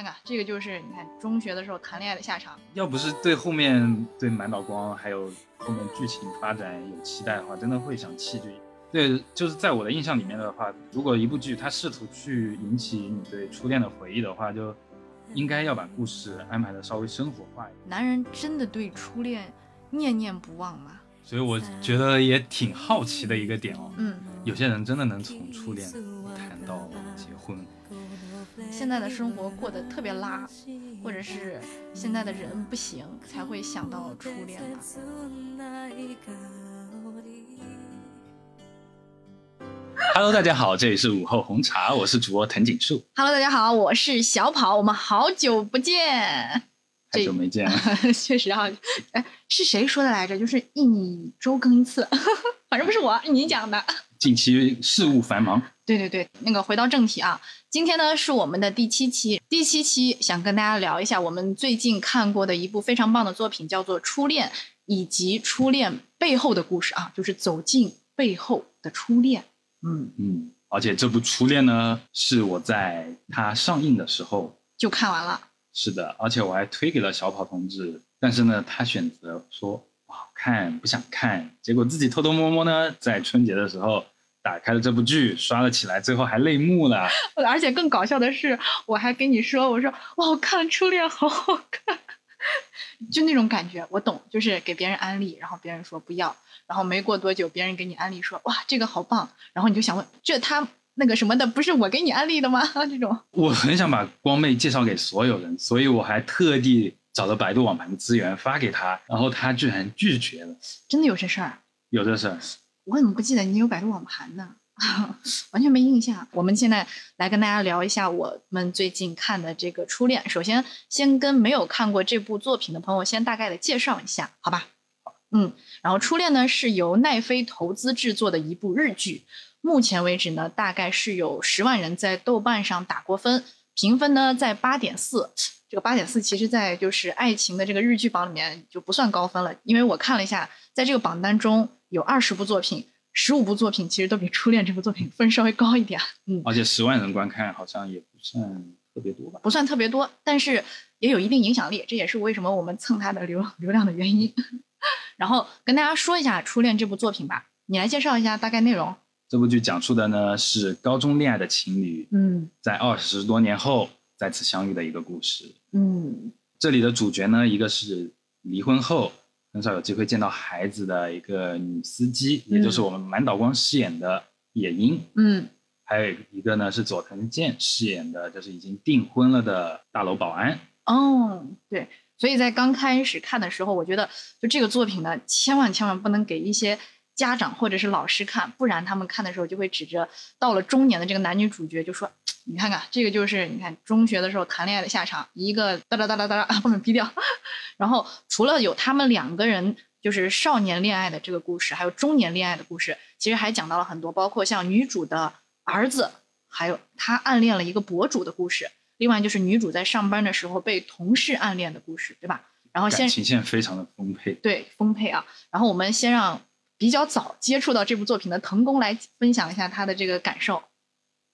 看看，这个就是你看中学的时候谈恋爱的下场。要不是对后面对满岛光还有后面剧情发展有期待的话，真的会想弃剧。对，就是在我的印象里面的话，如果一部剧它试图去引起你对初恋的回忆的话，就应该要把故事安排的稍微生活化一点。男人真的对初恋念念不忘吗？所以我觉得也挺好奇的一个点哦。嗯，有些人真的能从初恋谈到。现在的生活过得特别拉，或者是现在的人不行，才会想到初恋吧。Hello，大家好，这里是午后红茶，我是主播藤井树。Hello，大家好，我是小跑，我们好久不见，太久没见了，确实啊，哎，是谁说的来着？就是一周更一次，反正不是我，你讲的。近期事务繁忙。对对对，那个回到正题啊，今天呢是我们的第七期，第七期想跟大家聊一下我们最近看过的一部非常棒的作品，叫做《初恋》，以及初恋背后的故事啊，就是走进背后的初恋。嗯嗯，而且这部《初恋》呢，是我在它上映的时候就看完了。是的，而且我还推给了小跑同志，但是呢，他选择说不好看，不想看，结果自己偷偷摸摸呢，在春节的时候打开了这部剧，刷了起来，最后还泪目了。而且更搞笑的是，我还跟你说，我说哇，我看《初恋》好好看，就那种感觉，我懂，就是给别人安利，然后别人说不要，然后没过多久，别人给你安利说哇，这个好棒，然后你就想问，这他那个什么的，不是我给你安利的吗？这种，我很想把光妹介绍给所有人，所以我还特地找了百度网盘的资源发给他，然后他居然拒绝了。真的有这事儿？有这事儿？我怎么不记得你有百度网盘呢？完全没印象。我们现在来跟大家聊一下我们最近看的这个《初恋》。首先，先跟没有看过这部作品的朋友先大概的介绍一下，好吧？嗯，然后《初恋》呢是由奈飞投资制作的一部日剧，目前为止呢大概是有十万人在豆瓣上打过分，评分呢在八点四。这个八点四其实，在就是爱情的这个日剧榜里面就不算高分了，因为我看了一下，在这个榜单中有二十部作品。十五部作品其实都比《初恋》这部作品分稍微高一点，嗯，而且十万人观看好像也不算特别多吧？不算特别多，但是也有一定影响力，这也是为什么我们蹭它的流流量的原因。然后跟大家说一下《初恋》这部作品吧，你来介绍一下大概内容。这部剧讲述的呢是高中恋爱的情侣，嗯，在二十多年后再次相遇的一个故事。嗯，这里的主角呢，一个是离婚后。很少有机会见到孩子的一个女司机，嗯、也就是我们满岛光饰演的野樱。嗯，还有一个呢是佐藤健饰演的，就是已经订婚了的大楼保安。哦，对，所以在刚开始看的时候，我觉得就这个作品呢，千万千万不能给一些家长或者是老师看，不然他们看的时候就会指着到了中年的这个男女主角就说。你看看，这个就是你看中学的时候谈恋爱的下场，一个哒哒哒哒哒，后面逼掉。然后除了有他们两个人就是少年恋爱的这个故事，还有中年恋爱的故事，其实还讲到了很多，包括像女主的儿子，还有她暗恋了一个博主的故事。另外就是女主在上班的时候被同事暗恋的故事，对吧？然后先感情线非常的丰沛，对丰沛啊。然后我们先让比较早接触到这部作品的藤宫来分享一下他的这个感受。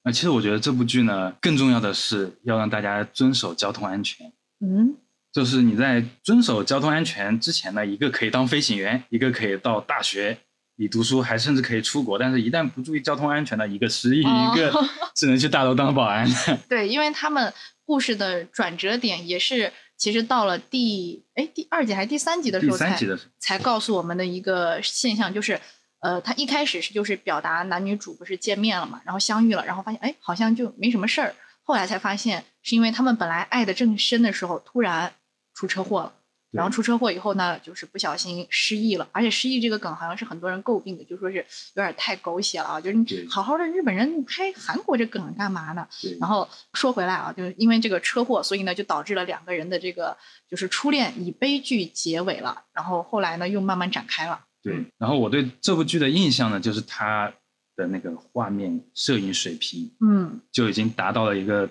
那其实我觉得这部剧呢，更重要的是要让大家遵守交通安全。嗯，就是你在遵守交通安全之前呢，一个可以当飞行员，一个可以到大学里读书，还甚至可以出国。但是，一旦不注意交通安全的，一个失忆，哦、一个 只能去大楼当保安。对，因为他们故事的转折点也是，其实到了第哎第二集还是第三集的时候才第三集的时候才告诉我们的一个现象，就是。呃，他一开始是就是表达男女主不是见面了嘛，然后相遇了，然后发现哎好像就没什么事儿，后来才发现是因为他们本来爱的正深的时候，突然出车祸了，然后出车祸以后呢，就是不小心失忆了，而且失忆这个梗好像是很多人诟病的，就说是有点太狗血了啊，就是你好好的日本人拍韩国这梗干嘛呢？然后说回来啊，就是因为这个车祸，所以呢就导致了两个人的这个就是初恋以悲剧结尾了，然后后来呢又慢慢展开了。对，然后我对这部剧的印象呢，就是它的那个画面摄影水平，嗯，就已经达到了一个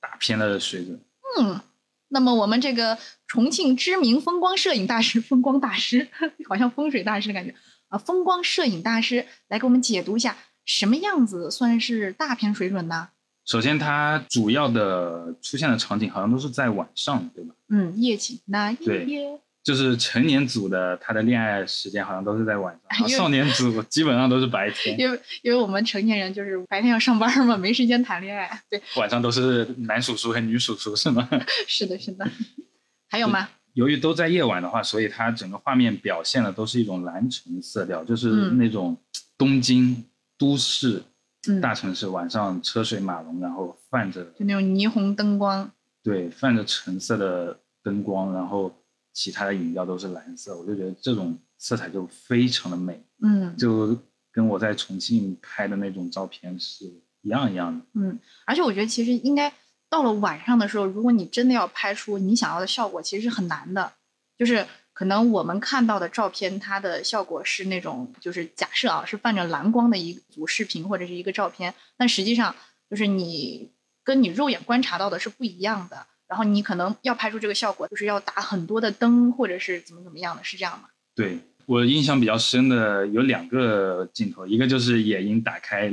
大片的水准。嗯，那么我们这个重庆知名风光摄影大师、风光大师，好像风水大师的感觉啊，风光摄影大师来给我们解读一下，什么样子算是大片水准呢？首先它主要的出现的场景好像都是在晚上，对吧？嗯，夜景那夜，就是成年组的他的恋爱时间好像都是在晚上，少年组基本上都是白天，因为因为我们成年人就是白天要上班嘛，没时间谈恋爱。对，晚上都是男叔叔和女叔叔，是吗？是的，是的。还有吗？由于都在夜晚的话，所以它整个画面表现的都是一种蓝橙色调，就是嗯那种东京都市嗯，大城市晚上车水马龙，然后泛着就那种霓虹灯光。对泛着橙色的灯光，然后其他的饮料都是蓝色，我就觉得这种色彩就非常的美，嗯就跟我在重庆拍的那种照片是一样一样的。嗯，而且我觉得其实应该到了晚上的时候，如果你真的要拍出你想要的效果，其实是很难的。就是可能我们看到的照片，它的效果是那种，就是假设啊是泛着蓝光的一组视频或者是一个照片，但实际上就是你跟你肉眼观察到的是不一样的。然后你可能要拍出这个效果，就是要打很多的灯，或者是怎么怎么样的，是这样吗？对我印象比较深的有两个镜头，一个就是野鹰打开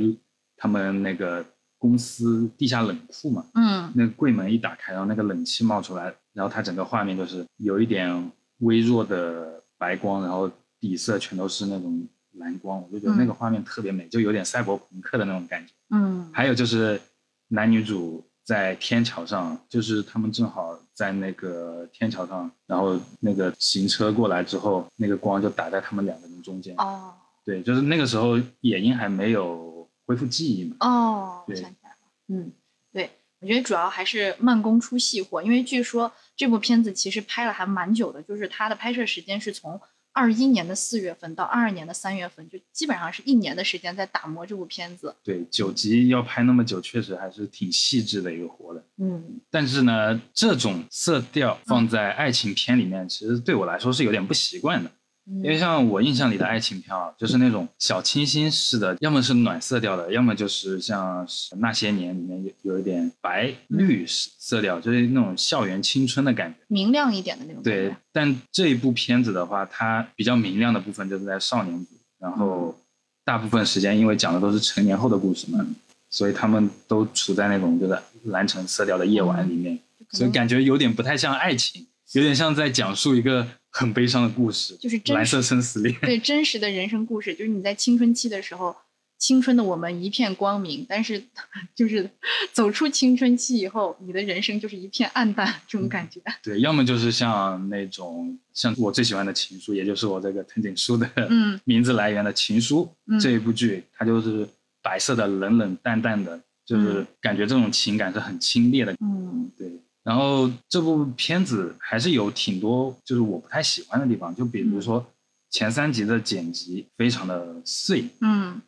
他们那个公司地下冷库嘛，嗯那个柜门一打开，然后那个冷气冒出来，然后它整个画面就是有一点微弱的白光，然后底色全都是那种蓝光，我就觉得那个画面特别美，就有点赛博朋克的那种感觉。嗯还有就是男女主在天桥上，就是他们正好在那个天桥上，然后那个行车过来之后，那个光就打在他们两个人中间。哦对，就是那个时候野樱还没有恢复记忆嘛。哦，想起来了，嗯，对，我觉得主要还是慢工出细活，因为据说这部片子其实拍了还蛮久的，就是它的拍摄时间是从二一年的四月份到二二年的三月份，就基本上是一年的时间在打磨这部片子。对，九集要拍那么久，确实还是挺细致的一个活的。嗯但是呢，这种色调放在爱情片里面，其实对我来说是有点不习惯的。因为嗯像我印象里的爱情片啊，就是那种小清新式的，要么是暖色调的，要么就是像是那些年里面有有一点白绿色调，就是那种校园青春的感觉。明亮一点的那种对。，但这一部片子的话，它比较明亮的部分就是在少年组，然后大部分时间因为讲的都是成年后的故事嘛，所以他们都处在那种就是蓝橙色调的夜晚里面，所以感觉有点不太像爱情，有点像在讲述一个很悲伤的故事，就是真蓝色生死恋。对真实的人生故事，就是你在青春期的时候，青春的我们一片光明，但是 就是走出青春期以后，你的人生就是一片暗淡，这种感觉。对，要么就是像那种像我最喜欢的《情书》，也就是我这个藤井树的嗯名字来源的《情书》嗯这一部剧，它就是白色的、冷冷淡淡的，就是嗯感觉这种情感是很清冽的。嗯对，然后这部片子还是有挺多就是我不太喜欢的地方，就比如说前三集的剪辑非常的碎，嗯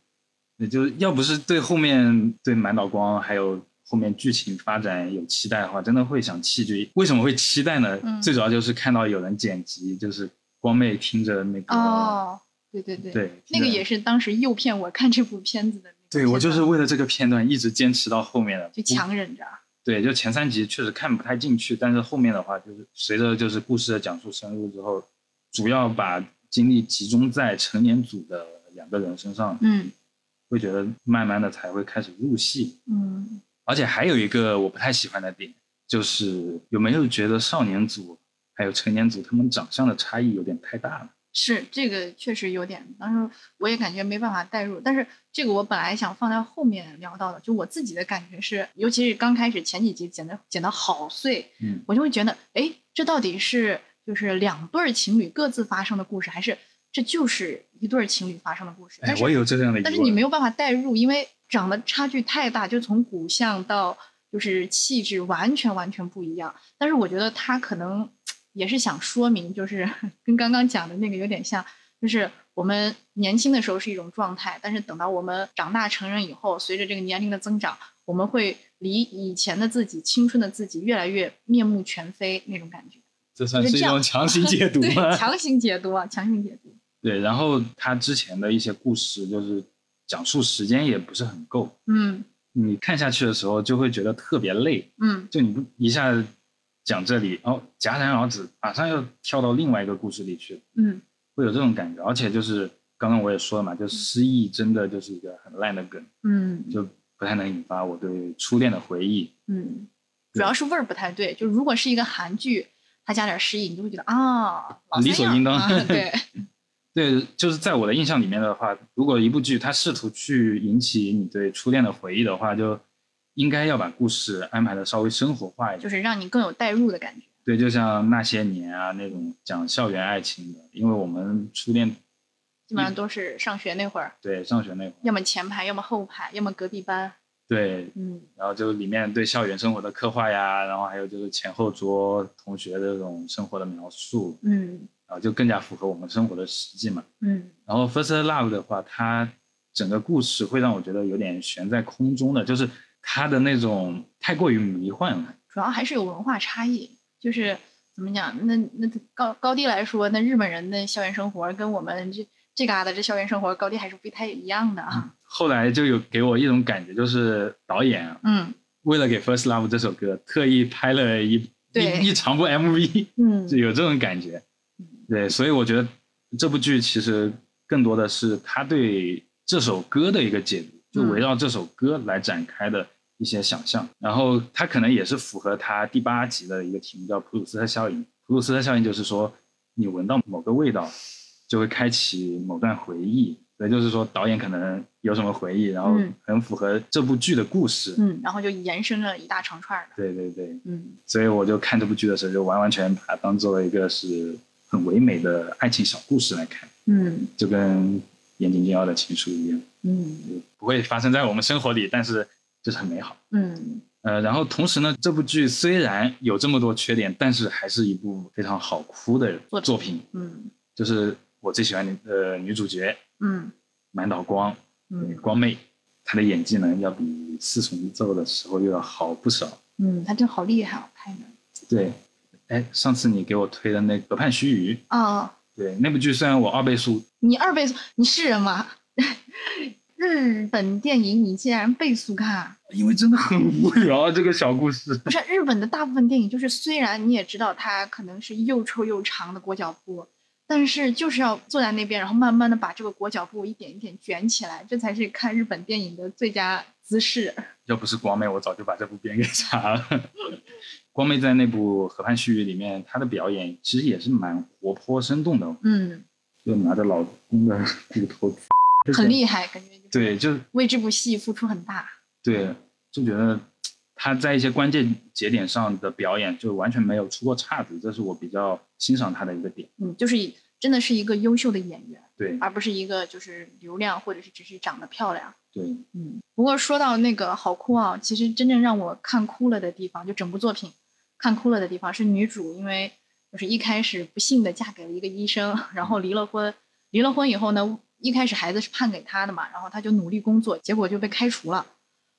也就是要不是对后面对满岛光还有后面剧情发展有期待的话，真的会想弃剧。为什么会期待呢？嗯最主要就是看到有人剪辑，就是光妹听着那个，哦，对对对，对，那个也是当时诱骗我看这部片子的对我就是为了这个片段一直坚持到后面的，就强忍着。对，就前三集确实看不太进去，但是后面的话，就是随着就是故事的讲述深入之后，主要把精力集中在成年组的两个人身上，嗯会觉得慢慢的才会开始入戏。嗯而且还有一个我不太喜欢的点，就是有没有觉得少年组还有成年组他们长相的差异有点太大了？是这个确实有点，当时我也感觉没办法代入，但是这个我本来想放在后面聊到的，就我自己的感觉是，尤其是刚开始前几集剪的剪的好碎，嗯，我就会觉得，哎，这到底是就是两对儿情侣各自发生的故事，还是这就是一对儿情侣发生的故事？哎我有这样的。但是你没有办法代入，因为长得差距太大，就从骨相到就是气质完全完全不一样。但是我觉得他可能也是想说明，就是 跟刚刚讲的那个有点像，就是我们年轻的时候是一种状态，但是等到我们长大成人以后，随着这个年龄的增长，我们会离以前的自己、青春的自己越来越面目全非那种感觉。这算是一种强行解读 对，吗？强行解读啊，强行解读。对，然后他之前的一些故事就是讲述时间也不是很够，嗯你看下去的时候就会觉得特别累，嗯就你不一下子讲这里，哦，戛然而止，马上又跳到另外一个故事里去，嗯会有这种感觉。而且就是刚刚我也说了嘛，就失忆真的就是一个很烂的梗，嗯就不太能引发我对初恋的回忆。嗯，主要是味儿不太对。就如果是一个韩剧，它加点失忆，你就会觉得啊，理所应当。啊对 对，就是在我的印象里面的话，如果一部剧它试图去引起你对初恋的回忆的话，就应该要把故事安排的稍微生活化一点。就是让你更有代入的感觉。对，就像那些年啊那种讲校园爱情的，因为我们初恋基本上都是上学那会儿，对上学那会儿，要么前排，要么后排，要么隔壁班。对，嗯然后就里面对校园生活的刻画呀，然后还有就是前后桌同学的这种生活的描述，嗯然后就更加符合我们生活的实际嘛。嗯然后《First Love》的话，它整个故事会让我觉得有点悬在空中的，就是它的那种太过于迷幻了。主要还是有文化差异，就是怎么讲？那那高高低来说，那日本人的校园生活跟我们这这嘎达这校园生活高低还是不太一样的啊。后来就有给我一种感觉，就是导演啊嗯为了给《First Love》这首歌，特意拍了一对一一长部 MV，嗯 就有这种感觉。对，所以我觉得这部剧其实更多的是他对这首歌的一个解读，就围绕这首歌来展开的一些想象。然后它可能也是符合他第八集的一个题目，叫普鲁斯特效应。普鲁斯特效应就是说，你闻到某个味道，就会开启某段回忆。所以就是说，导演可能有什么回忆，然后嗯很符合这部剧的故事。嗯，然后就延伸了一大长串的。对对对，嗯所以我就看这部剧的时候，就完完全把它当做一个是很唯美的爱情小故事来看，嗯就跟岩井俊二的情书一样，嗯不会发生在我们生活里，但是就是很美好。嗯呃，然后同时呢，这部剧虽然有这么多缺点，但是还是一部非常好哭的作作品。嗯就是我最喜欢的呃女主角嗯满岛光，嗯光妹，她的演技呢要比四重奏的时候又要好不少。嗯，她真好厉害啊，拍的。对，哎，上次你给我推的那个《河畔须臾》，哦，对那部剧，虽然我二倍速，你二倍速，你是人吗？日本电影你竟然倍速看？因为真的很无聊，这个小故事。不是日本的大部分电影，就是虽然你也知道它可能是又臭又长的裹脚布，但是就是要坐在那边，然后慢慢的把这个裹脚布一点一点卷起来，这才是看日本电影的最佳姿势。要不是光妹，我早就把这部片给查了。光妹在那部《河畔絮语》里面，她的表演其实也是蛮活泼生动的，嗯，就拿着老公的骨头，很厉害，感觉就是对，就为这部戏付出很大。对，就觉得她在一些关键节点上的表演就完全没有出过岔子，这是我比较欣赏她的一个点。嗯，就是真的是一个优秀的演员，对而不是一个就是流量或者是只是长得漂亮。对，嗯，不过说到那个好哭啊，其实真正让我看哭了的地方，就整部作品看哭了的地方是女主，因为就是一开始不幸的嫁给了一个医生，然后离了婚，离了婚以后呢，一开始孩子是判给他的嘛，然后他就努力工作，结果就被开除了。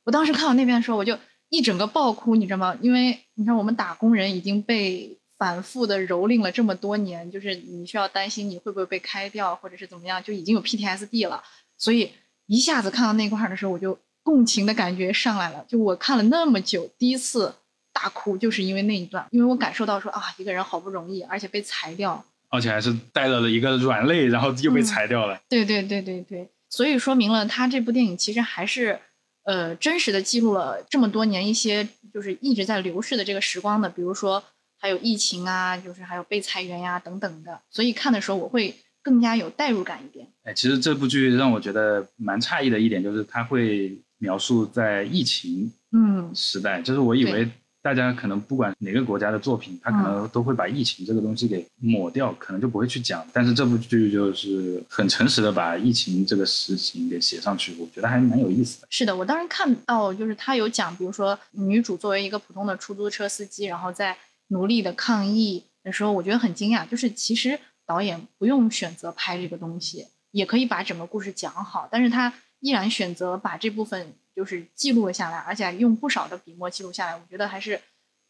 我当时看到那边的时候，我就一整个爆哭，你知道吗？因为你看我们打工人已经被反复的蹂躏了这么多年，就是你需要担心你会不会被开掉，或者是怎么样，就已经有 PTSD 了，所以一下子看到那块儿的时候，我就共情的感觉上来了。就我看了那么久，第一次大哭就是因为那一段，因为我感受到说啊，一个人好不容易，而且被裁掉，而且还是带了了一个软肋，然后又被嗯裁掉了。对对对对对，所以说明了他这部电影其实还是呃真实的记录了这么多年一些就是一直在流逝的这个时光的，比如说还有疫情啊，就是还有被裁员呀、等等的，所以看的时候我会更加有代入感一点。哎，其实这部剧让我觉得蛮诧异的一点就是，它会描述在疫情嗯时代，就是我以为大家可能不管哪个国家的作品，他可能都会把疫情这个东西给抹掉，可能就不会去讲。但是这部剧就是很诚实的把疫情这个事情给写上去，我觉得还蛮有意思的。是的，我当时看到就是他有讲，比如说女主作为一个普通的出租车司机，然后在努力的抗疫的时候，我觉得很惊讶，就是其实导演不用选择拍这个东西，也可以把整个故事讲好，但是他依然选择把这部分就是记录了下来，而且用不少的笔墨记录下来，我觉得还是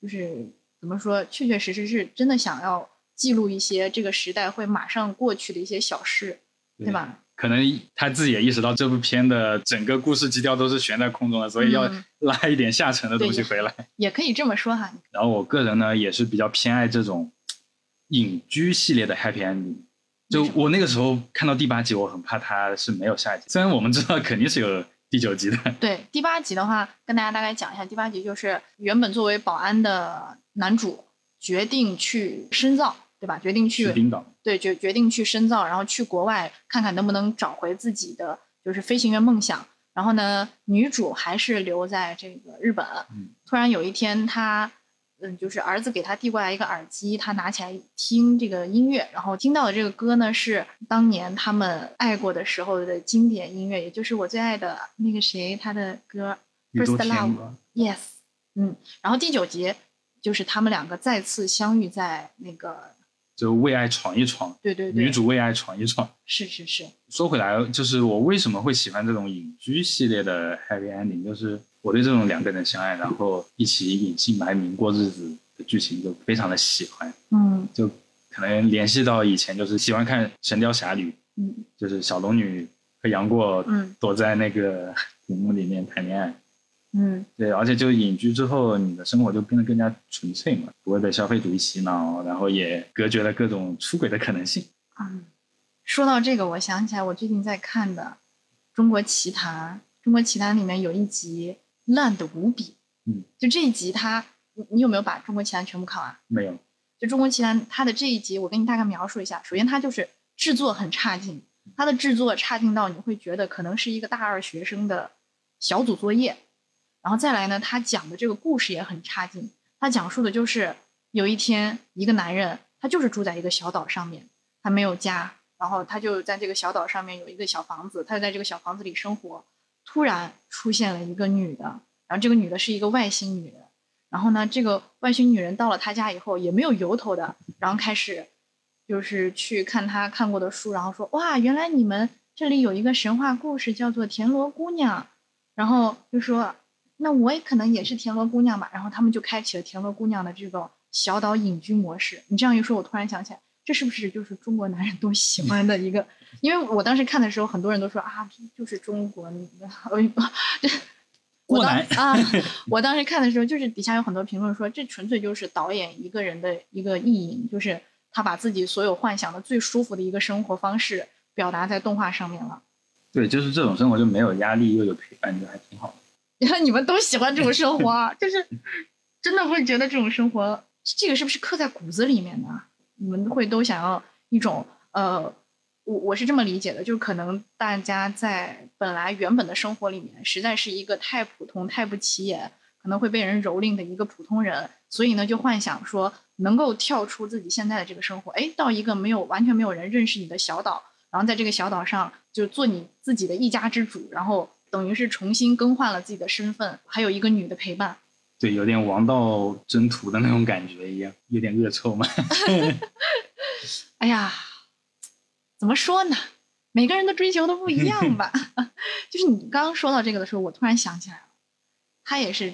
就是怎么说，确确实实是真的想要记录一些这个时代会马上过去的一些小事，对吧？可能他自己也意识到这部片的整个故事基调都是悬在空中的，所以要嗯拉一点下沉的东西回来。也可以这么说哈。然后我个人呢也是比较偏爱这种隐居系列的 happy ending。就我那个时候看到第八集，我很怕它是没有下一集。虽然我们知道肯定是有第九集的。对，第八集的话，跟大家大概讲一下，第八集就是原本作为保安的男主决定去深造，对吧？决定去冰岛。对，决决定去深造，然后去国外看看能不能找回自己的就是飞行员梦想。然后呢，女主还是留在这个日本。突然有一天，她。嗯，就是儿子给他递过来一个耳机，他拿起来听这个音乐，然后听到的这个歌呢是当年他们爱过的时候的经典音乐，也就是我最爱的那个谁他的歌《First Love》。Yes，嗯，然后第九集就是他们两个再次相遇在那个，就为爱闯一闯。对对对，女主为爱闯一闯。是是是。说回来，就是我为什么会喜欢这种隐居系列的 Happy Ending，就是。我对这种两个人相爱，然后一起隐姓埋名过日子的剧情就非常的喜欢。嗯，就可能联系到以前，就是喜欢看《神雕侠侣》，嗯，就是小龙女和杨过，嗯，躲在那个古墓里面谈恋爱。嗯，对，而且就隐居之后，你的生活就变得更加纯粹嘛，不会被消费主义洗脑，然后也隔绝了各种出轨的可能性。嗯，说到这个，我想起来我最近在看的《中国奇谭》，《中国奇谭》里面有一集。烂的无比，嗯，就这一集，他，你你有没有把《中国奇谭》全部看完？没有。就《中国奇谭》，它的这一集，我给你大概描述一下。首先，它就是制作很差劲，它的制作差劲到你会觉得可能是一个大二学生的小组作业。然后再来呢，他讲的这个故事也很差劲。他讲述的就是有一天，一个男人，他就是住在一个小岛上面，他没有家，然后他就在这个小岛上面有一个小房子，他就在这个小房子里生活。突然出现了一个女的，然后这个女的是一个外星女人。然后呢，这个外星女人到了他家以后也没有由头的，然后开始就是去看他看过的书，然后说：“哇，原来你们这里有一个神话故事叫做田螺姑娘。”然后就说：“那我也可能也是田螺姑娘吧。”然后他们就开启了田螺姑娘的这个小岛隐居模式。你这样一说，我突然想起来。这是不是就是中国男人都喜欢的一个？因为我当时看的时候，很多人都说啊，就是中国女的。我当啊，我当时看的时候，就是底下有很多评论说，这纯粹就是导演一个人的一个意淫，就是他把自己所有幻想的最舒服的一个生活方式表达在动画上面了。对，就是这种生活就没有压力又有陪伴，就还挺好的。你 看你们都喜欢这种生活，就是真的会觉得这种生活，这个是不是刻在骨子里面的？你们会都想要一种呃，我我是这么理解的，就可能大家在本来原本的生活里面，实在是一个太普通、太不起眼，可能会被人蹂躏的一个普通人，所以呢，就幻想说能够跳出自己现在的这个生活，哎，到一个没有完全没有人认识你的小岛，然后在这个小岛上就做你自己的一家之主，然后等于是重新更换了自己的身份，还有一个女的陪伴。对，有点王道征途的那种感觉一样，有点恶臭嘛。哎呀，怎么说呢？每个人的追求都不一样吧。就是你刚刚说到这个的时候，我突然想起来了，他也是，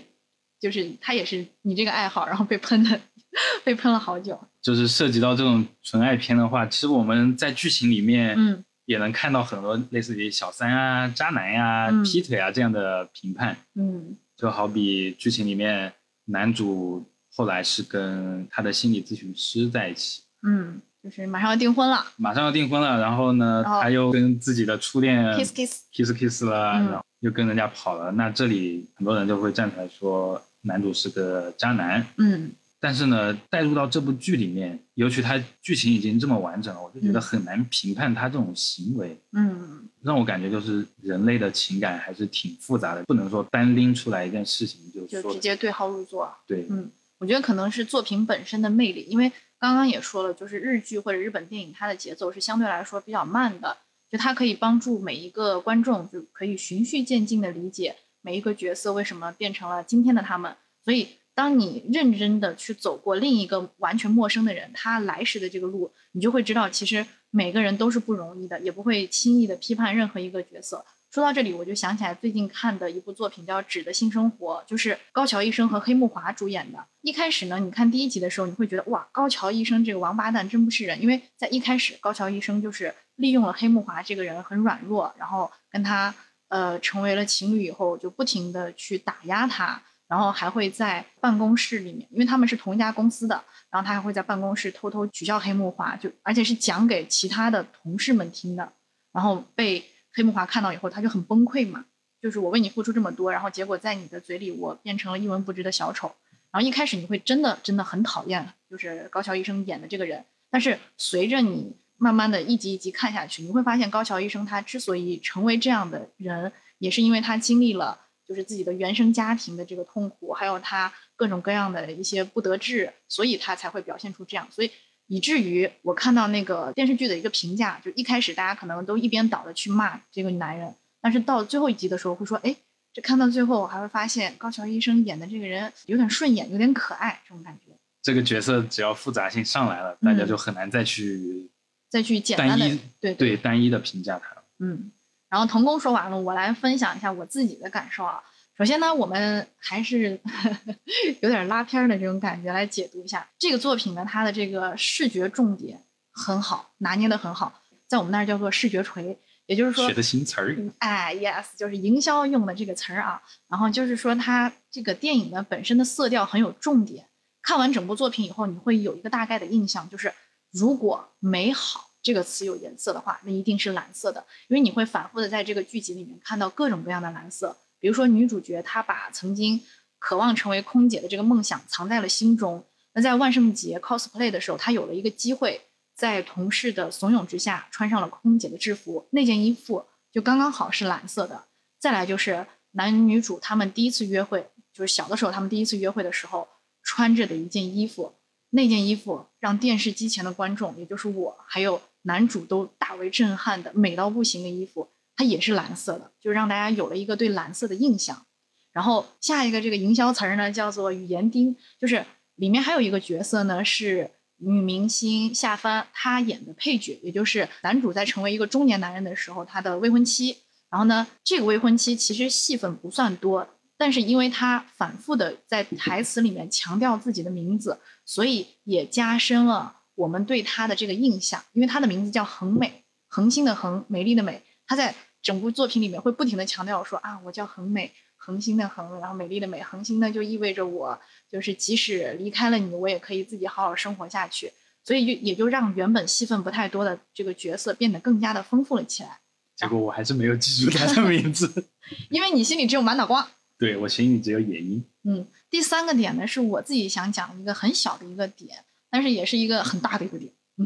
就是他也是你这个爱好，然后被喷的，被喷了好久。就是涉及到这种纯爱片的话，其实我们在剧情里面，嗯，也能看到很多类似于小三啊、渣男呀、劈腿啊这样的评判，嗯。就好比剧情里面，男主后来是跟他的心理咨询师在一起，嗯，就是马上要订婚了，马上要订婚了，然后呢，他又跟自己的初恋 kiss kiss kiss kiss 了，然后又跟人家跑了，那这里很多人就会站出来说，男主是个渣男，嗯。但是呢，带入到这部剧里面，尤其他剧情已经这么完整了，我就觉得很难评判他这种行为。嗯，让我感觉就是人类的情感还是挺复杂的，不能说单拎出来一件事情就就直接对号入座。对，嗯，我觉得可能是作品本身的魅力，因为刚刚也说了，就是日剧或者日本电影，它的节奏是相对来说比较慢的，就它可以帮助每一个观众就可以循序渐进的理解每一个角色为什么变成了今天的他们，所以。当你认真的去走过另一个完全陌生的人他来时的这个路，你就会知道，其实每个人都是不容易的，也不会轻易的批判任何一个角色。说到这里，我就想起来最近看的一部作品叫《纸的新生活》，就是高桥医生和黑木华主演的。一开始呢，你看第一集的时候，你会觉得哇，高桥医生这个王八蛋真不是人，因为在一开始，高桥医生就是利用了黑木华这个人很软弱，然后跟他呃成为了情侣以后，就不停的去打压他。然后还会在办公室里面，因为他们是同一家公司的，然后他还会在办公室偷偷取笑黑木华，就而且是讲给其他的同事们听的。然后被黑木华看到以后，他就很崩溃嘛，就是我为你付出这么多，然后结果在你的嘴里我变成了一文不值的小丑。然后一开始你会真的真的很讨厌，就是高桥医生演的这个人。但是随着你慢慢的一集一集看下去，你会发现高桥医生他之所以成为这样的人，也是因为他经历了就是自己的原生家庭的这个痛苦，还有他各种各样的一些不得志，所以他才会表现出这样。所以以至于我看到那个电视剧的一个评价，就一开始大家可能都一边倒的去骂这个男人，但是到最后一集的时候会说，哎。这看到最后，我还会发现高桥医生演的这个人有点顺眼，有点可爱，这种感觉。这个角色只要复杂性上来了，大家就很难再去再去简单的对对单一的评价他了。嗯，然后童工说完了，我来分享一下我自己的感受啊。首先呢，我们还是 有点拉片的这种感觉来解读一下这个作品呢，它的这个视觉重点很好，拿捏的很好，在我们那儿叫做视觉锤。也就是说，学的新词儿，哎，yes，就是营销用的这个词儿啊。然后就是说，它这个电影呢本身的色调很有重点。看完整部作品以后，你会有一个大概的印象，就是如果“美好”这个词有颜色的话，那一定是蓝色的，因为你会反复的在这个剧集里面看到各种各样的蓝色。比如说，女主角她把曾经渴望成为空姐的这个梦想藏在了心中。那在万圣节 cosplay 的时候，她有了一个机会。在同事的怂恿之下，穿上了空姐的制服。那件衣服就刚刚好是蓝色的。再来就是男女主他们第一次约会，就是小的时候他们第一次约会的时候穿着的一件衣服。那件衣服让电视机前的观众，也就是我还有男主都大为震撼的美到不行的衣服，它也是蓝色的，就让大家有了一个对蓝色的印象。然后下一个这个营销词儿呢，叫做语言钉，就是里面还有一个角色呢是。女明星夏帆，她演的配角，也就是男主在成为一个中年男人的时候，他的未婚妻。然后呢，这个未婚妻其实戏份不算多，但是因为她反复的在台词里面强调自己的名字，所以也加深了我们对她的这个印象。因为她的名字叫恒美，恒星的恒，美丽的美。她在整部作品里面会不停的强调说啊，我叫恒美。恒星的恒，然后美丽的美，恒星呢就意味着我就是即使离开了你，我也可以自己好好生活下去，所以就也就让原本戏份不太多的这个角色变得更加的丰富了起来。结果我还是没有记住他的名字，因为你心里只有满脑瓜。对我心里只有野樱。嗯，第三个点呢是我自己想讲一个很小的一个点，但是也是一个很大的一个点。嗯，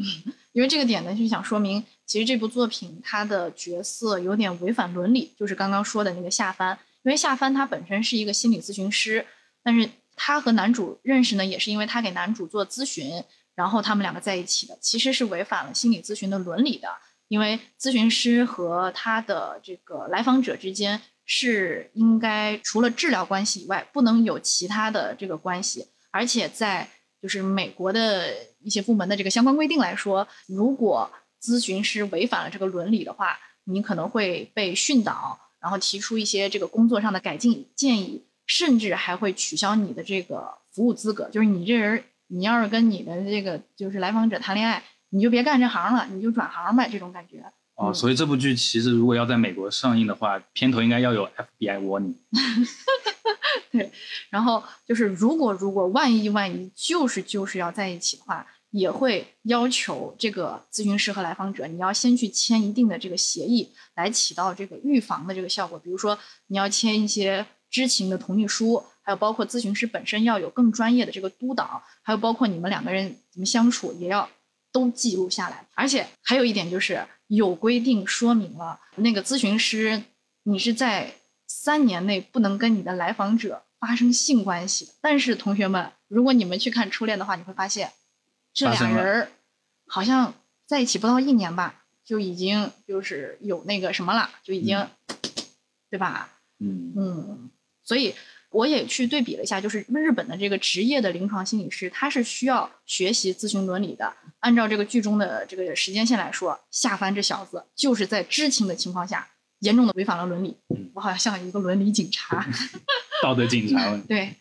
因为这个点呢就想说明，其实这部作品它的角色有点违反伦理，就是刚刚说的那个夏帆。因为夏帆他本身是一个心理咨询师，但是他和男主认识呢，也是因为他给男主做咨询，然后他们两个在一起的，其实是违反了心理咨询的伦理的。因为咨询师和他的这个来访者之间是应该除了治疗关系以外，不能有其他的这个关系。而且在就是美国的一些部门的这个相关规定来说，如果咨询师违反了这个伦理的话，你可能会被训导。然后提出一些这个工作上的改进建议，甚至还会取消你的这个服务资格。就是你这人，你要是跟你的这个就是来访者谈恋爱，你就别干这行了，你就转行吧，这种感觉。哦，所以这部剧其实如果要在美国上映的话，片头应该要有 FBI warning。对，然后就是如果如果万一万一就是就是要在一起的话。也会要求这个咨询师和来访者，你要先去签一定的这个协议，来起到这个预防的这个效果。比如说，你要签一些知情的同意书，还有包括咨询师本身要有更专业的这个督导，还有包括你们两个人怎么相处，也要都记录下来。而且还有一点就是有规定说明了，那个咨询师你是在三年内不能跟你的来访者发生性关系。但是同学们，如果你们去看《初恋》的话，你会发现。这俩人儿好像在一起不到一年吧，就已经就是有那个什么了，就已经，对吧？嗯嗯，所以我也去对比了一下，就是日本的这个职业的临床心理师，他是需要学习咨询伦理的。按照这个剧中的这个时间线来说，下凡这小子就是在知情的情况下，严重的违反了伦理。我好像像一个伦理警察，道德警察。对，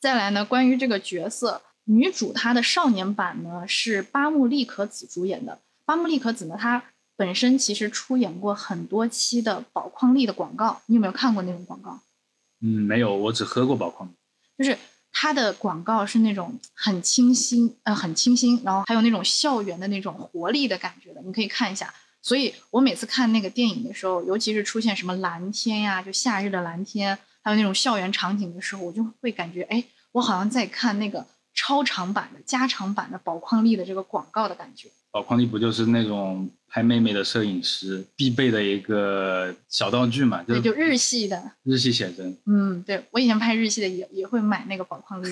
再来呢，关于这个角色。女主她的少年版呢是八木利可子主演的。八木利可子呢，她本身其实出演过很多期的宝矿力的广告。你有没有看过那种广告？嗯，没有，我只喝过宝矿力。就是它的广告是那种很清新，呃，很清新，然后还有那种校园的那种活力的感觉的。你可以看一下，所以我每次看那个电影的时候，尤其是出现什么蓝天呀，就夏日的蓝天，还有那种校园场景的时候，我就会感觉，哎，我好像在看那个超长版的、加长版的宝矿力的这个广告的感觉。宝矿力不就是那种拍妹妹的摄影师必备的一个小道具嘛？对，就日系的日系写真。嗯，对我以前拍日系的也也会买那个宝矿力，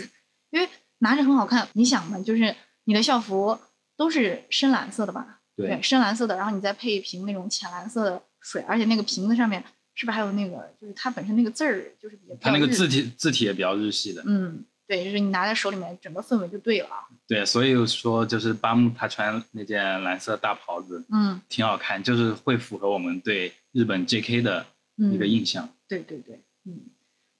因为拿着很好看。你想嘛，就是你的校服都是深蓝色的吧？对，深蓝色的，然后你再配一瓶那种浅蓝色的水，而且那个瓶子上面是不是还有那个，就是它本身那个字儿，就是比较它那个字体字体也比较日系的。嗯。对，就是你拿在手里面，整个氛围就对了。对，所以说就是八木他穿那件蓝色大袍子，嗯，挺好看，就是会符合我们对日本 J.K. 的一个印象。对对对，嗯。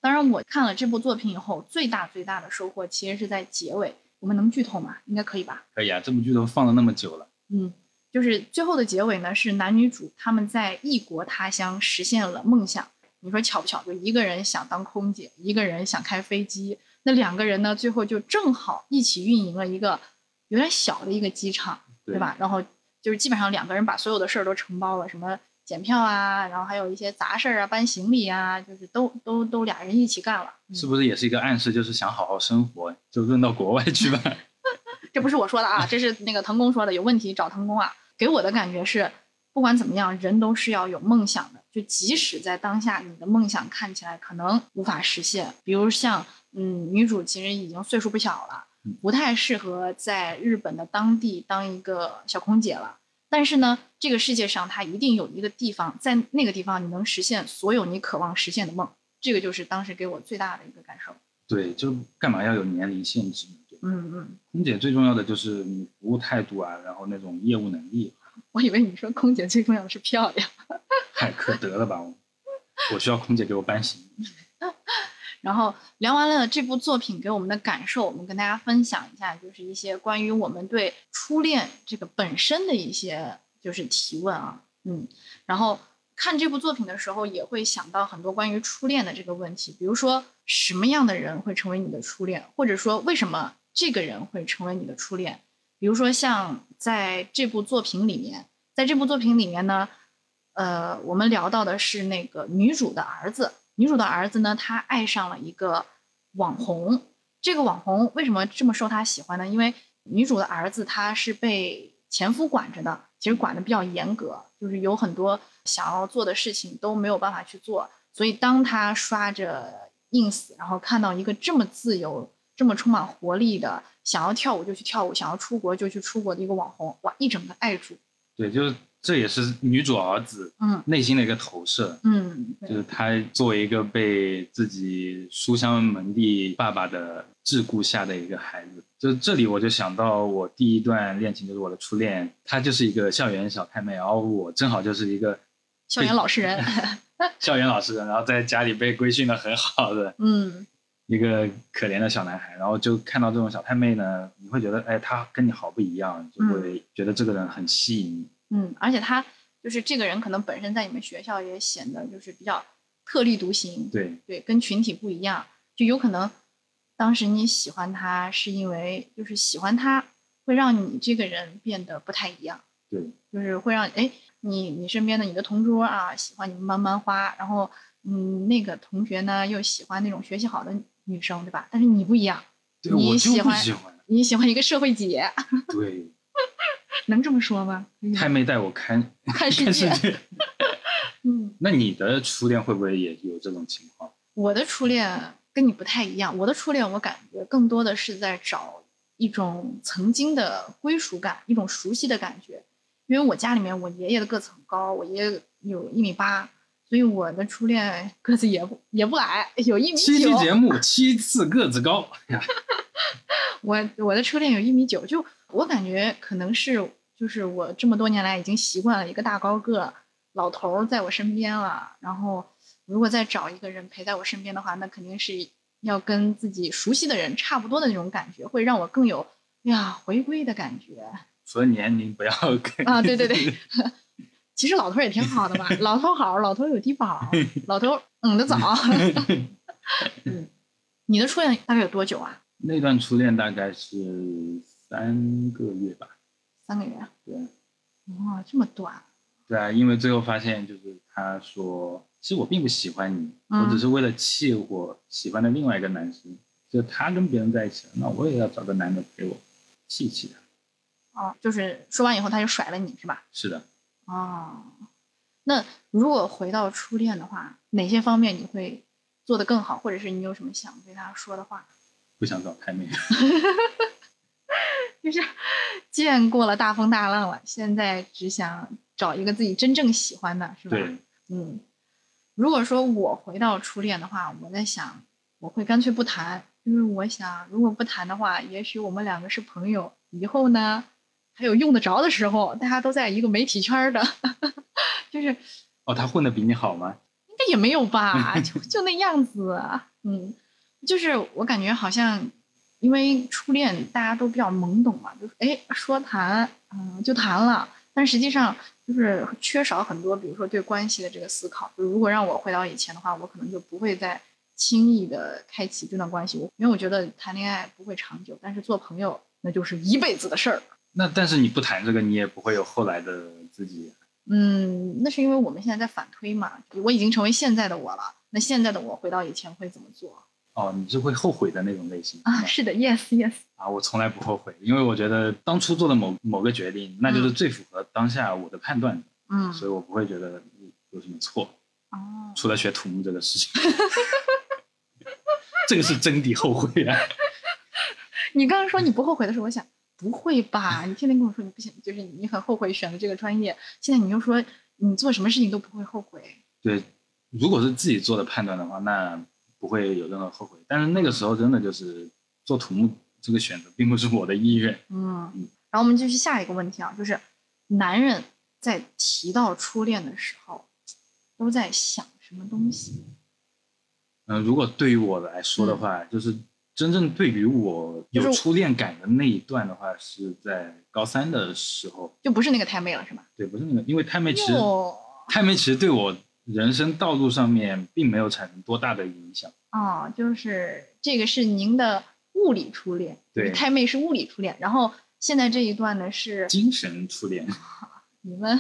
当然，我看了这部作品以后，最大最大的收获其实是在结尾。我们能剧透吗？应该可以吧？可以啊，这部剧都放了那么久了。嗯，就是最后的结尾呢，是男女主他们在异国他乡实现了梦想。你说巧不巧？就一个人想当空姐，一个人想开飞机。那两个人呢，最后就正好一起运营了一个有点小的一个机场，对吧？然后就是基本上两个人把所有的事儿都承包了，什么检票啊，然后还有一些杂事儿啊，搬行李啊，就是都都都俩人一起干了。是不是也是一个暗示，就是想好好生活，就扔到国外去吧？这不是我说的啊，这是那个腾工说的，有问题找腾工啊。给我的感觉是，不管怎么样，人都是要有梦想的，就即使在当下，你的梦想看起来可能无法实现，比如像。嗯，女主其实已经岁数不小了，不太适合在日本的当地当一个小空姐了。但是呢，这个世界上它一定有一个地方，在那个地方你能实现所有你渴望实现的梦。这个就是当时给我最大的一个感受。对，就干嘛要有年龄限制？嗯嗯。空姐最重要的就是你服务态度啊，然后那种业务能力。我以为你说空姐最重要的是漂亮。太可得了吧！我需要空姐给我搬行李。然后聊完了这部作品给我们的感受，我们跟大家分享一下，就是一些关于我们对初恋这个本身的一些就是提问啊，嗯，然后看这部作品的时候也会想到很多关于初恋的这个问题，比如说什么样的人会成为你的初恋，或者说为什么这个人会成为你的初恋，比如说像在这部作品里面，在这部作品里面呢，呃，我们聊到的是那个女主的儿子。女主的儿子呢，他爱上了一个网红。这个网红为什么这么受他喜欢呢？因为女主的儿子他是被前夫管着的，其实管的比较严格，就是有很多想要做的事情都没有办法去做。所以当他刷着 ins，然后看到一个这么自由、这么充满活力的，想要跳舞就去跳舞，想要出国就去出国的一个网红，哇，一整个爱住。对，就是。这也是女主儿子嗯内心的一个投射，嗯，就是他作为一个被自己书香门第爸爸的桎梏下的一个孩子，就这里我就想到我第一段恋情就是我的初恋，她就是一个校园小太妹，然后我正好就是一个校园老实人，校园老实人，然后在家里被规训的很好的，嗯，一个可怜的小男孩，然后就看到这种小太妹呢，你会觉得哎，他跟你好不一样，就会觉得这个人很吸引你。嗯，而且他就是这个人，可能本身在你们学校也显得就是比较特立独行，对对，跟群体不一样，就有可能当时你喜欢他是因为就是喜欢他会让你这个人变得不太一样，对，就是会让哎你你身边的你的同桌啊喜欢你们班班花，然后嗯那个同学呢又喜欢那种学习好的女生，对吧？但是你不一样，你喜欢你喜欢一个社会姐，对。能这么说吗？太妹带我看 看世界。嗯，那你的初恋会不会也有这种情况？我的初恋跟你不太一样。我的初恋，我感觉更多的是在找一种曾经的归属感，一种熟悉的感觉。因为我家里面，我爷爷的个子很高，我爷爷有一米八，所以我的初恋个子也不也不矮，有一米九。七期节目，七次个子高。我我的初恋有一米九，就。我感觉可能是，就是我这么多年来已经习惯了一个大高个老头在我身边了。然后，如果再找一个人陪在我身边的话，那肯定是要跟自己熟悉的人差不多的那种感觉，会让我更有呀回归的感觉。所以年龄不要 跟啊，对对对，其实老头也挺好的吧，老头好，老头有低保，老头嗯的早。嗯，你的初恋大概有多久啊？那段初恋大概是。三个月吧，三个月，对，哇，这么短，对啊，因为最后发现就是他说，其实我并不喜欢你，嗯我只是为了气我喜欢的另外一个男生，就他跟别人在一起了，那我也要找个男的陪我气气他。哦，就是说完以后他就甩了你是吧？是的，哦，那如果回到初恋的话，哪些方面你会做得更好，或者是你有什么想对他说的话？不想找太妹。就是见过了大风大浪了，现在只想找一个自己真正喜欢的，是吧？对，嗯，如果说我回到初恋的话，我在想，我会干脆不谈，因为我想，如果不谈的话，也许我们两个是朋友，以后呢，还有用得着的时候，大家都在一个媒体圈儿的，就是哦，他混的比你好吗？应该也没有吧，就就那样子啊，嗯，就是我感觉好像，因为初恋大家都比较懵懂嘛，就是哎说谈，嗯就谈了，但实际上就是缺少很多，比如说对关系的这个思考。就如果让我回到以前的话，我可能就不会再轻易的开启这段关系，我因为我觉得谈恋爱不会长久，但是做朋友那就是一辈子的事儿。那但是你不谈这个，你也不会有后来的自己。嗯，那是因为我们现在在反推嘛，我已经成为现在的我了。那现在的我回到以前会怎么做哦，你是会后悔的那种类型啊？是的，yes yes。啊，我从来不后悔，因为我觉得当初做的某某个决定，那就是最符合当下我的判断的，嗯，所以我不会觉得有什么错，哦，除了学土木这个事情，这个是真的后悔啊。你刚刚说你不后悔的时候，我想不会吧？你天天跟我说你不想，就是你很后悔选了这个专业，现在你又说你做什么事情都不会后悔。对，如果是自己做的判断的话，那不会有任何后悔。但是那个时候真的就是做土木这个选择，并不是我的意愿。嗯，然后我们继续下一个问题啊，就是男人在提到初恋的时候，都在想什么东西？嗯、如果对于我来说的话，就是真正对于我有初恋感的那一段的话，是在高三的时候。就不是那个太妹了，是吧？对，不是那个，因为太妹其实哟，太妹其实对我人生道路上面并没有产生多大的影响。哦，就是这个是您的物理初恋，对太妹是物理初恋，然后现在这一段呢是精神初恋，你们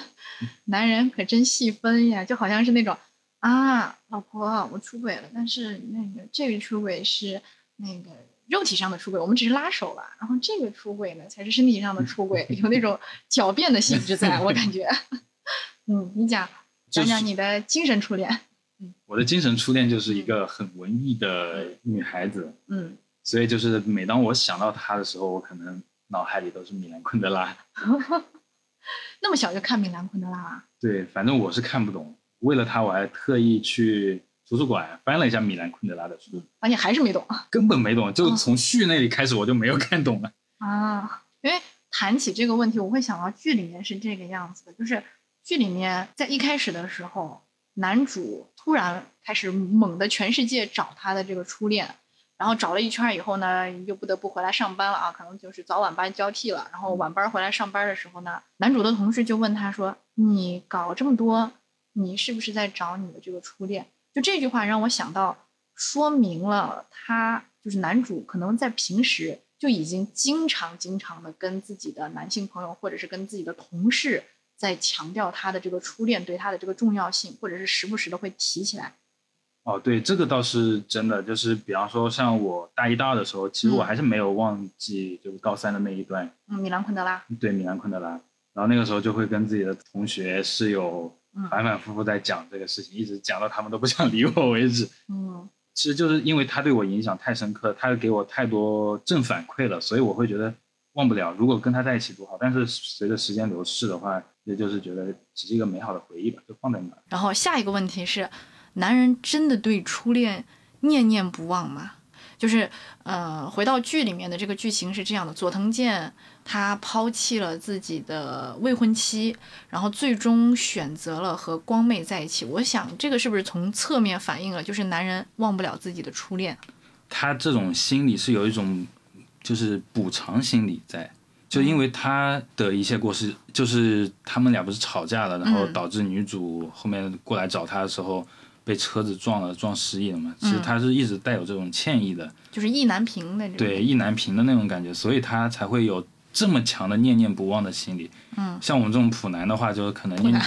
男人可真细分呀，就好像是那种啊，老婆，我出轨了，但是那个这个出轨是那个肉体上的出轨，我们只是拉手了，然后这个出轨呢才是身体上的出轨，有那种狡辩的性质在，我感觉。嗯，你讲讲讲你的精神初恋。我的精神初恋就是一个很文艺的女孩子，嗯，所以就是每当我想到她的时候，我可能脑海里都是米兰昆德拉。那么小就看米兰昆德拉了。对，反正我是看不懂。为了她，我还特意去图书馆翻了一下米兰昆德拉的书，发现还是没懂根本没懂，就从序那里开始我就没有看懂了。啊。因为谈起这个问题，我会想到剧里面是这个样子的，就是剧里面在一开始的时候，男主突然开始猛的全世界找他的这个初恋，然后找了一圈儿以后呢，又不得不回来上班了啊，可能就是早晚班交替了。然后晚班回来上班的时候呢，男主的同事就问他说：“你搞这么多，你是不是在找你的这个初恋？”就这句话让我想到，说明了他就是男主可能在平时就已经经常经常的跟自己的男性朋友或者是跟自己的同事在强调他的这个初恋对他的这个重要性，或者是时不时的会提起来。哦，对，这个倒是真的。就是比方说，像我大一、大二的时候，其实我嗯还是没有忘记，就是高三的那一段，嗯，米兰昆德拉，对米兰昆德拉。然后那个时候就会跟自己的同学、室友嗯反反复复在讲这个事情，一直讲到他们都不想理我为止。嗯其实就是因为他对我影响太深刻，他给我太多正反馈了，所以我会觉得忘不了。如果跟他在一起多好，但是随着时间流逝的话，也就是觉得只是一个美好的回忆吧，就放在那儿。然后下一个问题是，男人真的对初恋念念不忘吗？就是呃，回到剧里面的这个剧情是这样的：佐藤健他抛弃了自己的未婚妻，然后最终选择了和光妹在一起。我想这个是不是从侧面反映了，就是男人忘不了自己的初恋？他这种心理是有一种就是补偿心理在，就因为他的一些过失，就是他们俩不是吵架了，然后嗯导致女主后面过来找他的时候被车子撞了，撞失忆了嘛。其实嗯他是一直带有这种歉意的，就是意难平的这种。对意难平的那种感觉，所以他才会有这么强的念念不忘的心理。嗯，像我们这种普男的话，就可能念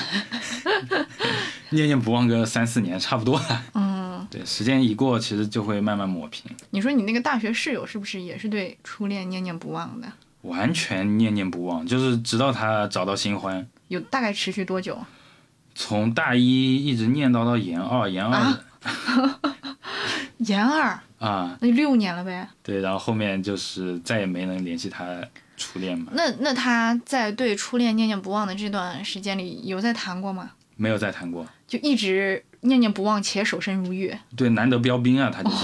念念不忘个三四年差不多了。嗯，对，时间一过，其实就会慢慢抹平。你说你那个大学室友是不是也是对初恋念念不忘的？完全念念不忘，就是直到他找到新欢，有大概持续多久？从大一一直念叨到研二，研二啊 研二，啊，那就六年了呗。对，然后后面就是再也没能联系他初恋嘛，那那他在对初恋念念不忘的这段时间里，有在谈过吗？没有再谈过。就一直念念不忘且守身如玉，对，难得标兵啊，他就是。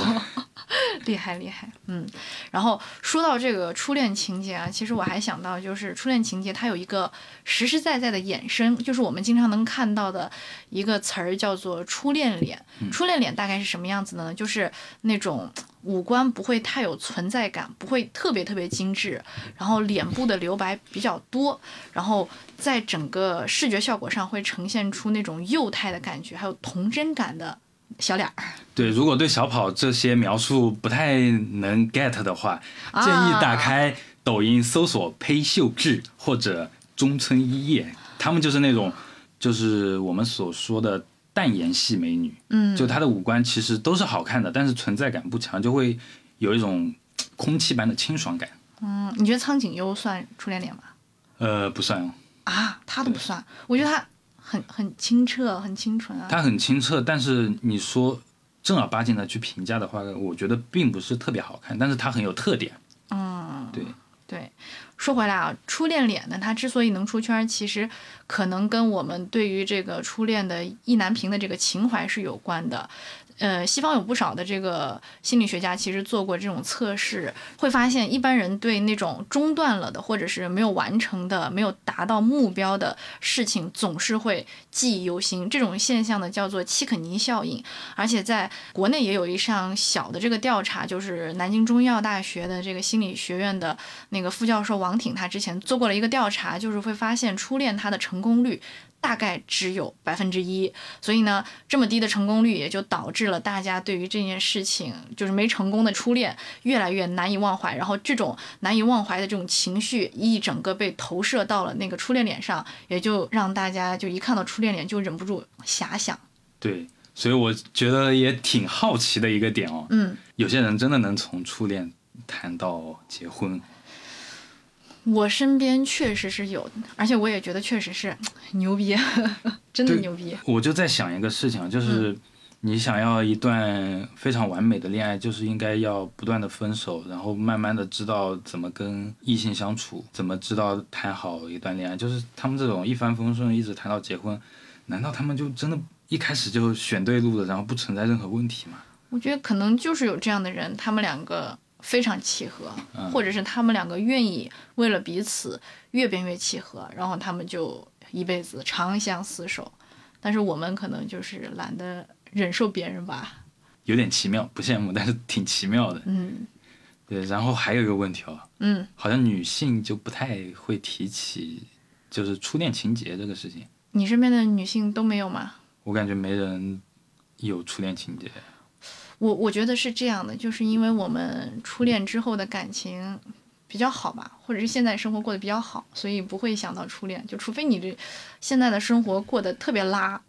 厉害厉害。嗯，然后说到这个初恋情节啊，其实我还想到，就是初恋情节它有一个实实在在的衍生，就是我们经常能看到的一个词儿叫做初恋脸。初恋脸大概是什么样子的呢？就是那种五官不会太有存在感，不会特别特别精致，然后脸部的留白比较多，然后在整个视觉效果上会呈现出那种幼态的感觉，还有童真感的小脸儿。对，如果对小跑这些描述不太能 get 的话，啊建议打开抖音搜索裴秀智或者中村一叶，他们就是那种，就是我们所说的淡颜系美女，嗯，就她的五官其实都是好看的，但是存在感不强，就会有一种空气般的清爽感。嗯，你觉得苍井优算初恋脸吗？呃，不算哦，啊，她都不算，我觉得她很很清澈，很清纯啊。她很清澈，但是你说正儿八经的去评价的话，我觉得并不是特别好看，但是她很有特点。嗯，对。说回来啊，初恋脸呢，它之所以能出圈，其实可能跟我们对于这个初恋的意难平的这个情怀是有关的。呃，西方有不少的这个心理学家其实做过这种测试，会发现一般人对那种中断了的或者是没有完成的、没有达到目标的事情，总是会记忆犹新。这种现象呢，叫做契肯尼效应。而且在国内也有一项小的这个调查，就是南京中医药大学的这个心理学院的那个副教授王挺，他之前做过了一个调查，就是会发现初恋它的成功率。大概只有百分之一，所以呢，这么低的成功率也就导致了大家对于这件事情，就是没成功的初恋越来越难以忘怀。然后这种难以忘怀的这种情绪，一整个被投射到了那个初恋脸上，也就让大家就一看到初恋脸就忍不住遐想。对，所以我觉得也挺好奇的一个点哦。嗯，有些人真的能从初恋谈到结婚，我身边确实是有，而且我也觉得确实是牛逼，真的牛逼。我就在想一个事情啊，就是你想要一段非常完美的恋爱，就是应该要不断的分手，然后慢慢的知道怎么跟异性相处，怎么知道谈好一段恋爱。就是他们这种一帆风顺一直谈到结婚，难道他们就真的一开始就选对路了，然后不存在任何问题吗？我觉得可能就是有这样的人，他们两个非常契合，嗯或者是他们两个愿意为了彼此越变越契合，然后他们就一辈子长相厮守。但是我们可能就是懒得忍受别人吧，有点奇妙，不羡慕，但是挺奇妙的。嗯对，然后还有一个问题哦，嗯，好像女性就不太会提起，就是初恋情节这个事情。你身边的女性都没有吗？我感觉没人有初恋情节。我我觉得是这样的，就是因为我们初恋之后的感情比较好吧，或者是现在生活过得比较好，所以不会想到初恋。就除非你这现在的生活过得特别拉，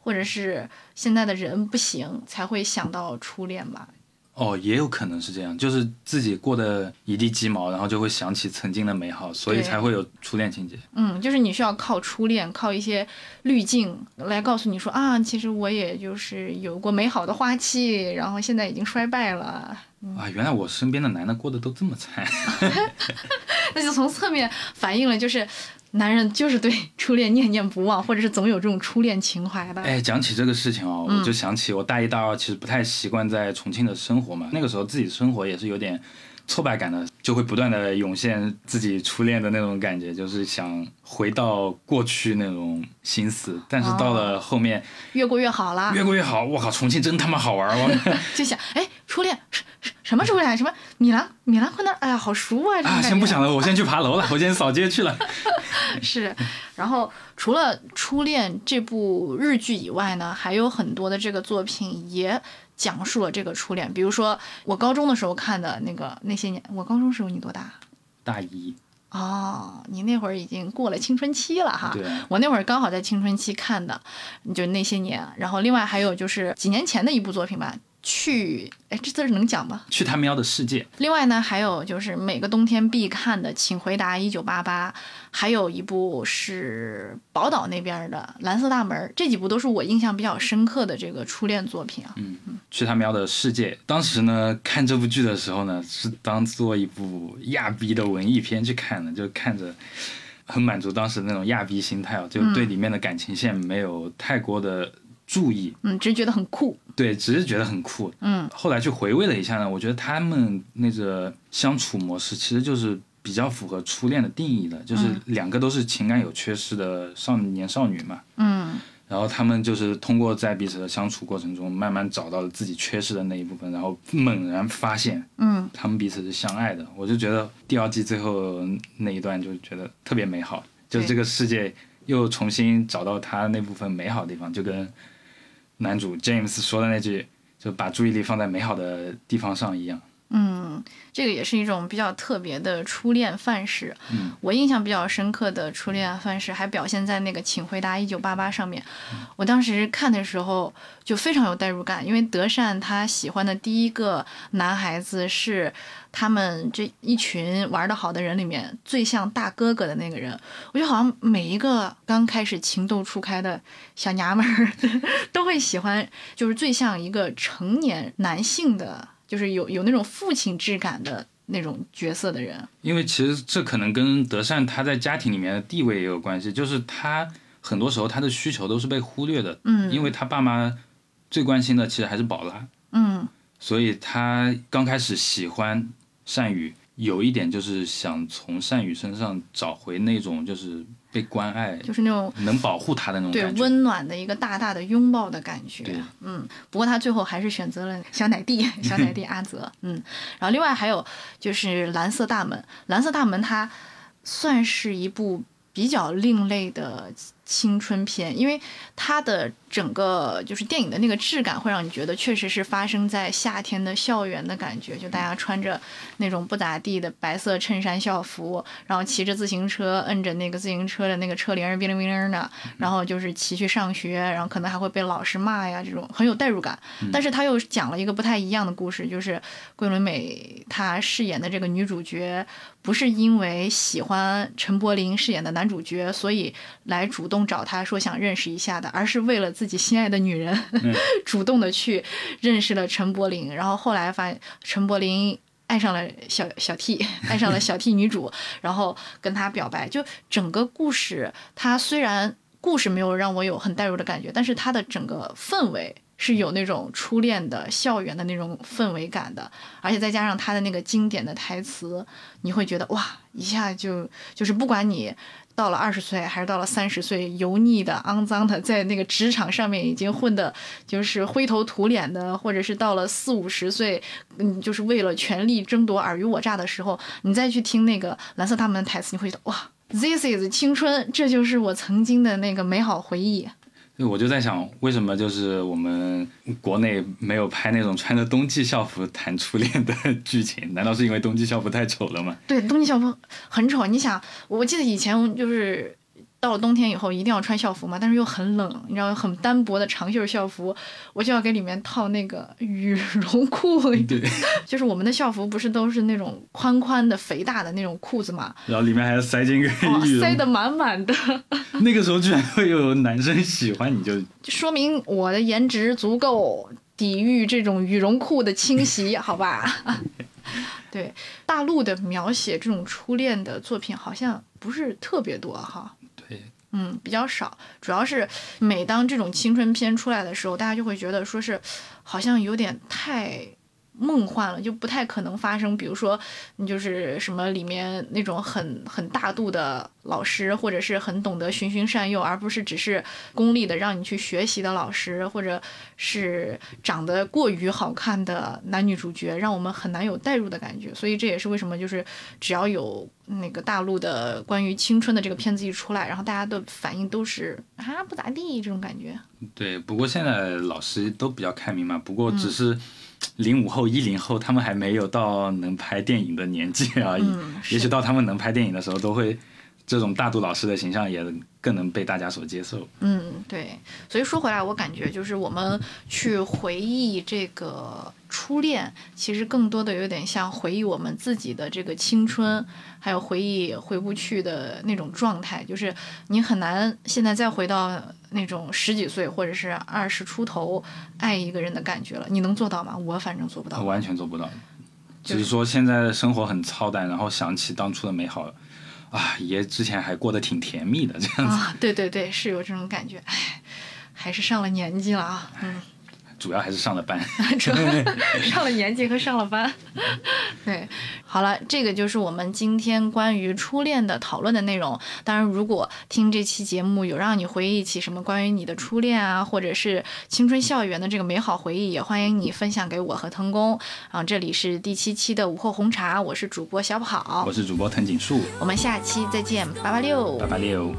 或者是现在的人不行，才会想到初恋吧。哦，也有可能是这样，就是自己过得一地鸡毛，然后就会想起曾经的美好，所以才会有初恋情节。嗯，就是你需要靠初恋，靠一些滤镜来告诉你说啊，其实我也就是有过美好的花期，然后现在已经衰败了。啊，原来我身边的男的过得都这么惨。那就从侧面反映了，就是男人就是对初恋念念不忘，或者是总有这种初恋情怀吧。哎，讲起这个事情哦，嗯我就想起我大一、大二其实不太习惯在重庆的生活嘛，那个时候自己生活也是有点挫败感的，就会不断的涌现自己初恋的那种感觉，就是想回到过去那种心思。但是到了后面，越过越好啦，越过越好，我靠，重庆真他妈好玩儿！我 就想，哎，初恋什什什么初恋？什么米兰米兰昆那儿？哎呀，好熟啊！啊，先不想了，我先去 爬楼了，我先扫街去了。是，然后除了《初恋》这部日剧以外呢，还有很多的这个作品也讲述了这个初恋。比如说我高中的时候看的那个那些年，我高中时候你多大？大一，哦，你那会儿已经过了青春期了哈。对，我那会儿刚好在青春期看的，就那些年。然后另外还有就是几年前的一部作品吧。去，哎，这字能讲吗？去他喵的世界。另外呢，还有就是每个冬天必看的《请回答一九八八》，还有一部是宝岛那边的《蓝色大门》，这几部都是我印象比较深刻的这个初恋作品啊。嗯，去他喵的世界。当时呢，看这部剧的时候呢，是当做一部亚逼的文艺片去看的，就看着很满足当时那种亚逼心态啊，就对里面的感情线没有太过的。注意，嗯，只是觉得很酷，对，只是觉得很酷，嗯。后来去回味了一下呢，我觉得他们那个相处模式其实就是比较符合初恋的定义的，就是两个都是情感有缺失的少年少女嘛，嗯。然后他们就是通过在彼此的相处过程中，慢慢找到了自己缺失的那一部分，然后猛然发现，嗯，他们彼此是相爱的。我就觉得第二季最后那一段就觉得特别美好，就是这个世界又重新找到他那部分美好的地方，就跟。男主 James 说的那句，就把注意力放在美好的地方上一样。嗯，这个也是一种比较特别的初恋范式。嗯，我印象比较深刻的初恋范式还表现在那个《请回答一九八八》上面。我当时看的时候就非常有代入感，因为德善他喜欢的第一个男孩子是他们这一群玩的好的人里面最像大哥哥的那个人。我觉得好像每一个刚开始情窦初开的小娘们儿 都会喜欢，就是最像一个成年男性的。就是有有那种父亲质感的那种角色的人，因为其实这可能跟德善他在家庭里面的地位也有关系，就是他很多时候他的需求都是被忽略的，嗯，因为他爸妈最关心的其实还是宝拉，嗯，所以他刚开始喜欢善宇，有一点就是想从善宇身上找回那种就是。被关爱，就是那种能保护他的那种对温暖的一个大大的拥抱的感觉。嗯，不过他最后还是选择了小奶弟，小奶弟阿泽。嗯，然后另外还有就是蓝色大门，蓝色大门它算是一部比较另类的。青春片，因为它的整个就是电影的那个质感，会让你觉得确实是发生在夏天的校园的感觉。就大家穿着那种不咋地的白色衬衫校服，然后骑着自行车，摁着那个自行车的那个车铃儿，叮铃叮铃的，然后就是骑去上学，然后可能还会被老师骂呀，这种很有代入感。但是他又讲了一个不太一样的故事，就是桂纶镁她饰演的这个女主角，不是因为喜欢陈柏霖饰演的男主角，所以来主动。找他说想认识一下的，而是为了自己心爱的女人，主动的去认识了陈柏霖，然后后来发现陈柏霖爱上了小小 T，爱上了小 T 女主，然后跟她表白。就整个故事，他虽然故事没有让我有很代入的感觉，但是他的整个氛围是有那种初恋的校园的那种氛围感的，而且再加上他的那个经典的台词，你会觉得哇，一下就就是不管你。到了二十岁还是到了三十岁，油腻的、肮脏的，在那个职场上面已经混的，就是灰头土脸的，或者是到了四五十岁，嗯，就是为了权力争夺尔虞我诈的时候，你再去听那个蓝色大门的台词，你会觉得哇，This is 青春，这就是我曾经的那个美好回忆。我就在想，为什么就是我们国内没有拍那种穿着冬季校服谈初恋的 剧情？难道是因为冬季校服太丑了吗？对，冬季校服很丑。你想，我记得以前就是。到了冬天以后一定要穿校服嘛，但是又很冷，你知道很单薄的长袖校服，我就要给里面套那个羽绒裤。对，就是我们的校服不是都是那种宽宽的、肥大的那种裤子嘛，然后里面还要塞进个羽塞得满满的。那个时候居然会有男生喜欢你就，就说明我的颜值足够抵御这种羽绒裤的侵袭，好吧？对，大陆的描写这种初恋的作品好像不是特别多哈。嗯，比较少，主要是每当这种青春片出来的时候，大家就会觉得说是，好像有点太。梦幻了，就不太可能发生。比如说，你就是什么里面那种很很大度的老师，或者是很懂得循循善诱，而不是只是功利的让你去学习的老师，或者是长得过于好看的男女主角，让我们很难有代入的感觉。所以这也是为什么，就是只要有那个大陆的关于青春的这个片子一出来，然后大家的反应都是啊不咋地这种感觉。对，不过现在老师都比较开明嘛，不过只是。零五后、一零后，他们还没有到能拍电影的年纪而已。嗯也许到他们能拍电影的时候，都会这种大度老师的形象也更能被大家所接受。嗯，对，所以说回来，我感觉就是我们去回忆这个初恋，其实更多的有点像回忆我们自己的这个青春，还有回忆回不去的那种状态，就是你很难现在再回到那种十几岁或者是二十出头爱一个人的感觉了。你能做到吗？我反正做不到。完全做不到。就只是说现在的生活很操蛋，然后想起当初的美好，啊，爷之前还过得挺甜蜜的这样子。啊，对对对，是有这种感觉。唉，还是上了年纪了啊。嗯。主要还是上了班。主要 上了年纪和上了班，对，好了，这个就是我们今天关于初恋的讨论的内容。当然，如果听这期节目有让你回忆起什么关于你的初恋啊，或者是青春校园的这个美好回忆，也欢迎你分享给我和腾工。啊，这里是第七期的午后红茶，我是主播小跑我，是主播藤井树，我们下期再见，八八六，八八六。